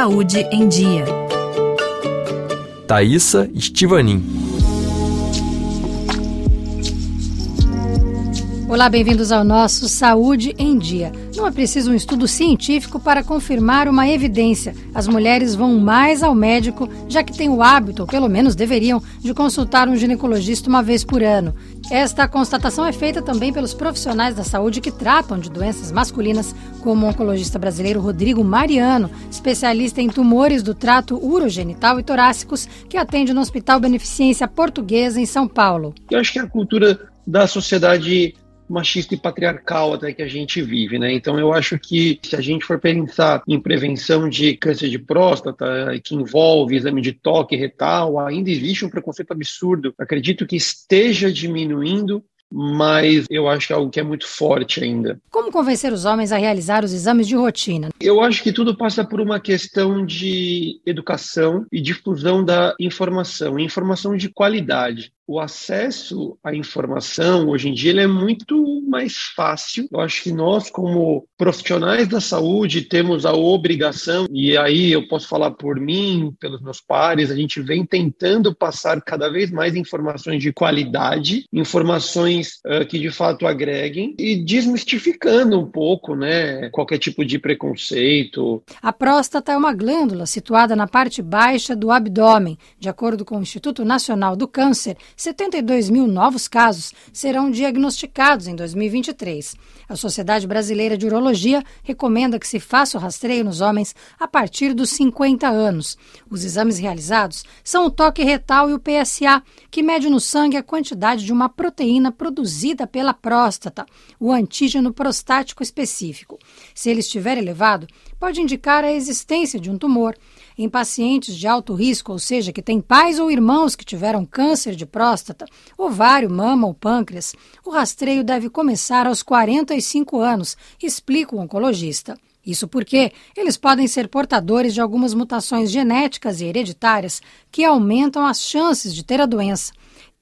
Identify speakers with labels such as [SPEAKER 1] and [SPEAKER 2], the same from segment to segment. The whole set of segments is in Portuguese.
[SPEAKER 1] Saúde em Dia.
[SPEAKER 2] Thaisa Estivanin.
[SPEAKER 3] Olá, bem-vindos ao nosso Saúde em Dia. Não é preciso um estudo científico para confirmar uma evidência. As mulheres vão mais ao médico, já que têm o hábito, ou pelo menos deveriam, de consultar um ginecologista uma vez por ano. Esta constatação é feita também pelos profissionais da saúde que tratam de doenças masculinas, como o oncologista brasileiro Rodrigo Mariano, especialista em tumores do trato urogenital e torácicos, que atende no Hospital Beneficência Portuguesa, em São Paulo.
[SPEAKER 4] Eu acho que a cultura da sociedade machista e patriarcal até que a gente vive, né? Então eu acho que se a gente for pensar em prevenção de câncer de próstata, que envolve exame de toque retal, ainda existe um preconceito absurdo. Acredito que esteja diminuindo mas eu acho que é algo que é muito forte ainda.
[SPEAKER 3] Como convencer os homens a realizar os exames de rotina?
[SPEAKER 4] Eu acho que tudo passa por uma questão de educação e difusão da informação, informação de qualidade o acesso à informação hoje em dia ele é muito mais fácil. Eu acho que nós, como profissionais da saúde, temos a obrigação, e aí eu posso falar por mim, pelos meus pares, a gente vem tentando passar cada vez mais informações de qualidade, informações uh, que de fato agreguem e desmistificando um pouco, né, qualquer tipo de preconceito.
[SPEAKER 3] A próstata é uma glândula situada na parte baixa do abdômen. De acordo com o Instituto Nacional do Câncer, 72 mil novos casos serão diagnosticados em 2023. A Sociedade Brasileira de Urologia recomenda que se faça o rastreio nos homens a partir dos 50 anos. Os exames realizados são o toque retal e o PSA, que mede no sangue a quantidade de uma proteína produzida pela próstata, o antígeno prostático específico. Se ele estiver elevado, pode indicar a existência de um tumor. Em pacientes de alto risco, ou seja, que têm pais ou irmãos que tiveram câncer de próstata, ovário, mama ou pâncreas, o rastreio deve começar aos 45 anos, explica o oncologista. Isso porque eles podem ser portadores de algumas mutações genéticas e hereditárias que aumentam as chances de ter a doença.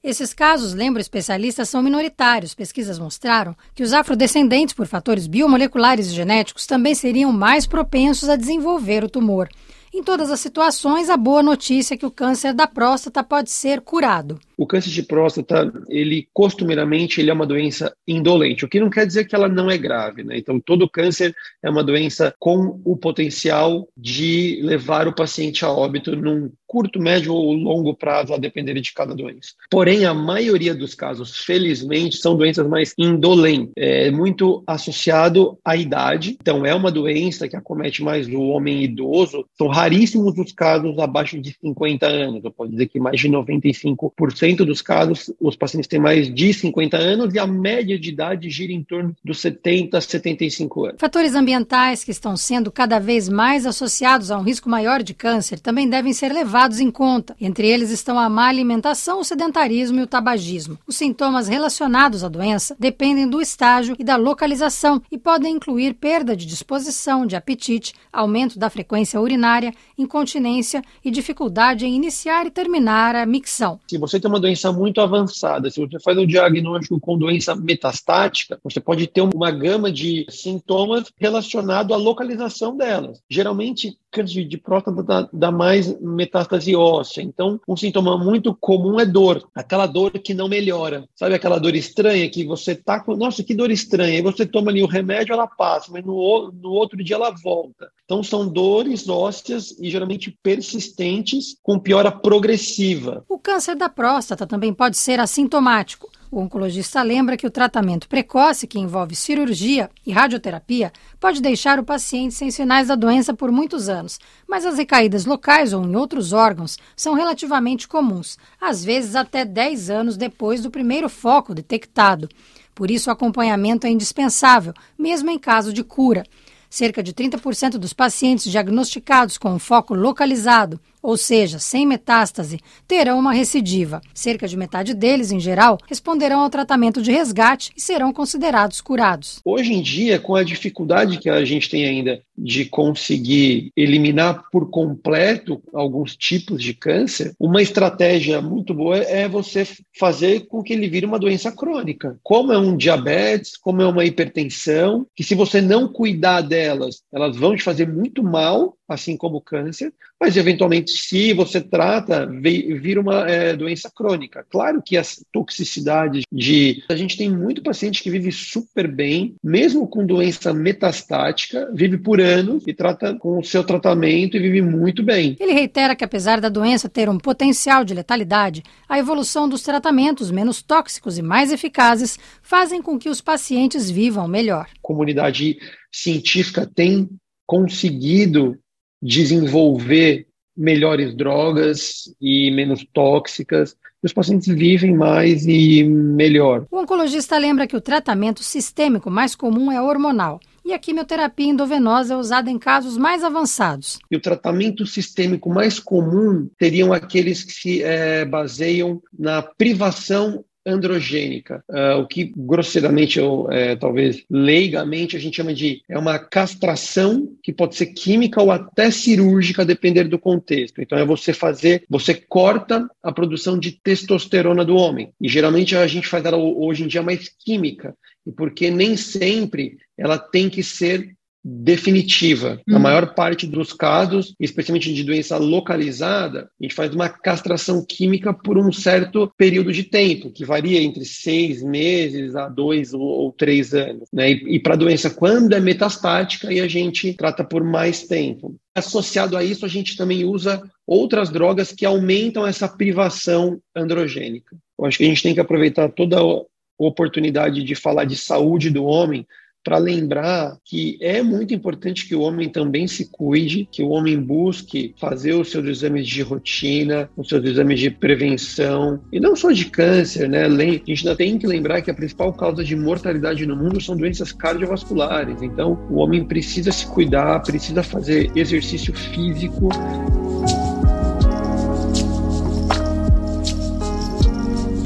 [SPEAKER 3] Esses casos, lembra o especialista, são minoritários. Pesquisas mostraram que os afrodescendentes por fatores biomoleculares e genéticos também seriam mais propensos a desenvolver o tumor. Em todas as situações, a boa notícia é que o câncer da próstata pode ser curado.
[SPEAKER 4] O câncer de próstata, ele costumeiramente ele é uma doença indolente, o que não quer dizer que ela não é grave, né? Então, todo câncer é uma doença com o potencial de levar o paciente a óbito num curto, médio ou longo prazo, a depender de cada doença. Porém, a maioria dos casos, felizmente, são doenças mais indolentes, é muito associado à idade. Então, é uma doença que acomete mais o homem idoso. São raríssimos os casos abaixo de 50 anos. Eu posso dizer que mais de 95% 90% dos casos, os pacientes têm mais de 50 anos e a média de idade gira em torno dos 70 a 75 anos.
[SPEAKER 3] Fatores ambientais que estão sendo cada vez mais associados a um risco maior de câncer também devem ser levados em conta. Entre eles estão a má alimentação, o sedentarismo e o tabagismo. Os sintomas relacionados à doença dependem do estágio e da localização e podem incluir perda de disposição, de apetite, aumento da frequência urinária, incontinência e dificuldade em iniciar e terminar a micção.
[SPEAKER 4] Se você tem uma uma doença muito avançada, se você faz um diagnóstico com doença metastática, você pode ter uma gama de sintomas relacionados à localização delas. Geralmente, câncer de próstata dá, mais metástase óssea. Então, um sintoma muito comum é dor, aquela dor que não melhora. Sabe aquela dor estranha que você tá com, nossa, que dor estranha. E você toma ali o remédio, ela passa, mas no, no outro dia ela volta. Então, são dores ósseas e geralmente persistentes com piora progressiva.
[SPEAKER 3] O câncer da próstata também pode ser assintomático. O oncologista lembra que o tratamento precoce, que envolve cirurgia e radioterapia, pode deixar o paciente sem sinais da doença por muitos anos, mas as recaídas locais ou em outros órgãos são relativamente comuns, às vezes até 10 anos depois do primeiro foco detectado. Por isso, o acompanhamento é indispensável, mesmo em caso de cura. Cerca de 30% dos pacientes diagnosticados com um foco localizado ou seja, sem metástase, terão uma recidiva. Cerca de metade deles, em geral, responderão ao tratamento de resgate e serão considerados curados.
[SPEAKER 4] Hoje em dia, com a dificuldade que a gente tem ainda de conseguir eliminar por completo alguns tipos de câncer, uma estratégia muito boa é você fazer com que ele vire uma doença crônica. Como é um diabetes, como é uma hipertensão, que se você não cuidar delas, elas vão te fazer muito mal, assim como o câncer, mas eventualmente, se você trata, vira uma é, doença crônica. Claro que as toxicidades de. A gente tem muito paciente que vive super bem, mesmo com doença metastática, vive por anos e trata com o seu tratamento e vive muito bem.
[SPEAKER 3] Ele reitera que, apesar da doença ter um potencial de letalidade, a evolução dos tratamentos menos tóxicos e mais eficazes fazem com que os pacientes vivam melhor. A
[SPEAKER 4] comunidade científica tem conseguido desenvolver melhores drogas e menos tóxicas. Os pacientes vivem mais e melhor.
[SPEAKER 3] O oncologista lembra que o tratamento sistêmico mais comum é hormonal e a quimioterapia endovenosa é usada em casos mais avançados.
[SPEAKER 4] E o tratamento sistêmico mais comum teriam aqueles que se é, baseiam na privação androgênica, uh, o que grosseiramente ou é, talvez leigamente a gente chama de é uma castração que pode ser química ou até cirúrgica, depender do contexto. Então é você fazer, você corta a produção de testosterona do homem. E geralmente a gente faz ela hoje em dia mais química, e porque nem sempre ela tem que ser definitiva. Na uhum. maior parte dos casos, especialmente de doença localizada, a gente faz uma castração química por um certo período de tempo, que varia entre seis meses a dois ou, três anos. Né? E, e para doença, quando é metastática, aí a gente trata por mais tempo. Associado a isso, a gente também usa outras drogas que aumentam essa privação androgênica. Eu acho que a gente tem que aproveitar toda a oportunidade de falar de saúde do homem para lembrar que é muito importante que o homem também se cuide, que o homem busque fazer os seus exames de rotina, os seus exames de prevenção, e não só de câncer, né? A gente ainda tem que lembrar que a principal causa de mortalidade no mundo são doenças cardiovasculares. Então, o homem precisa se cuidar, precisa fazer exercício físico.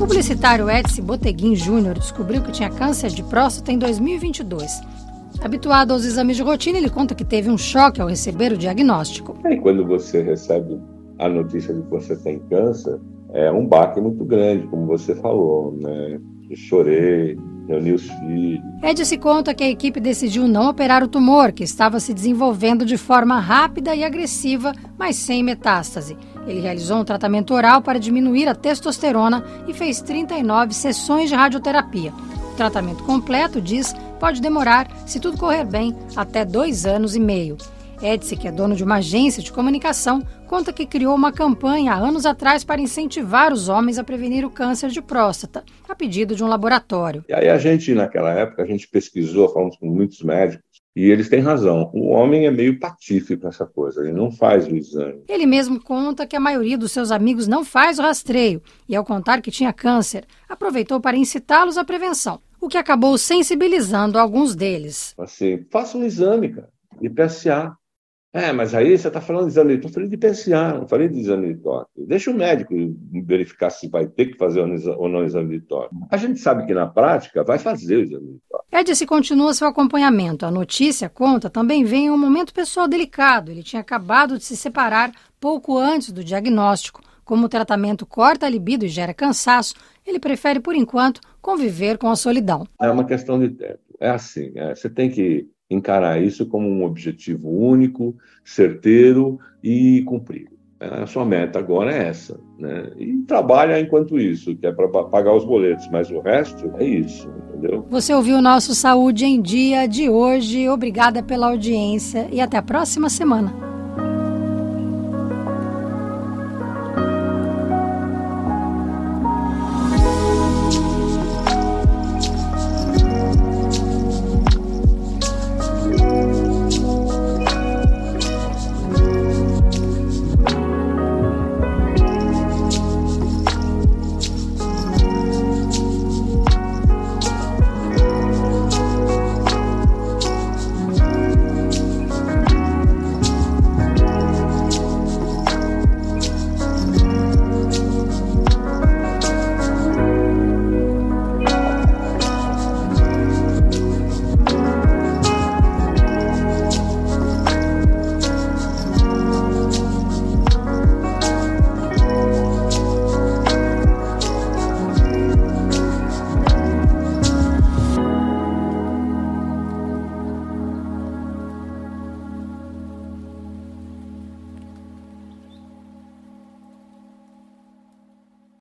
[SPEAKER 3] Publicitário Edson Boteguin Júnior descobriu que tinha câncer de próstata em 2022. Habituado aos exames de rotina, ele conta que teve um choque ao receber o diagnóstico.
[SPEAKER 1] E quando você recebe a notícia de que você tem câncer, é um baque muito grande, como você falou, né? Eu chorei, reuni os filhos.
[SPEAKER 3] Edson conta que a equipe decidiu não operar o tumor, que estava se desenvolvendo de forma rápida e agressiva, mas sem metástase. Ele realizou um tratamento oral para diminuir a testosterona e fez 39 sessões de radioterapia. O tratamento completo, diz, pode demorar, se tudo correr bem, até dois anos e meio. Edse, que é dono de uma agência de comunicação, conta que criou uma campanha há anos atrás para incentivar os homens a prevenir o câncer de próstata, a pedido de um laboratório.
[SPEAKER 1] E aí a gente, naquela época, a gente pesquisou, falamos com muitos médicos, e eles têm razão. O homem é meio patífico essa coisa, ele não faz o exame.
[SPEAKER 3] Ele mesmo conta que a maioria dos seus amigos não faz o rastreio e, ao contar que tinha câncer, aproveitou para incitá-los à prevenção, o que acabou sensibilizando alguns deles.
[SPEAKER 1] Assim, faça um exame, cara, de PSA. É, mas aí você está falando de exame de toque, falei de PSA, não falei de exame de toque. Deixa o médico verificar se vai ter que fazer ou não exame de toque. A gente sabe que na prática vai fazer o exame de toque.
[SPEAKER 3] Edson continua seu acompanhamento. A notícia conta também vem em um momento pessoal delicado. Ele tinha acabado de se separar pouco antes do diagnóstico. Como o tratamento corta a libido e gera cansaço, ele prefere, por enquanto, conviver com a solidão.
[SPEAKER 1] É uma questão de tempo. É assim, é, você tem que encarar isso como um objetivo único, certeiro e cumprido. A sua meta agora é essa, né? E trabalha enquanto isso, que é para pagar os boletos, mas o resto é isso, entendeu?
[SPEAKER 3] Você ouviu o nosso Saúde em Dia de hoje. Obrigada pela audiência e até a próxima semana.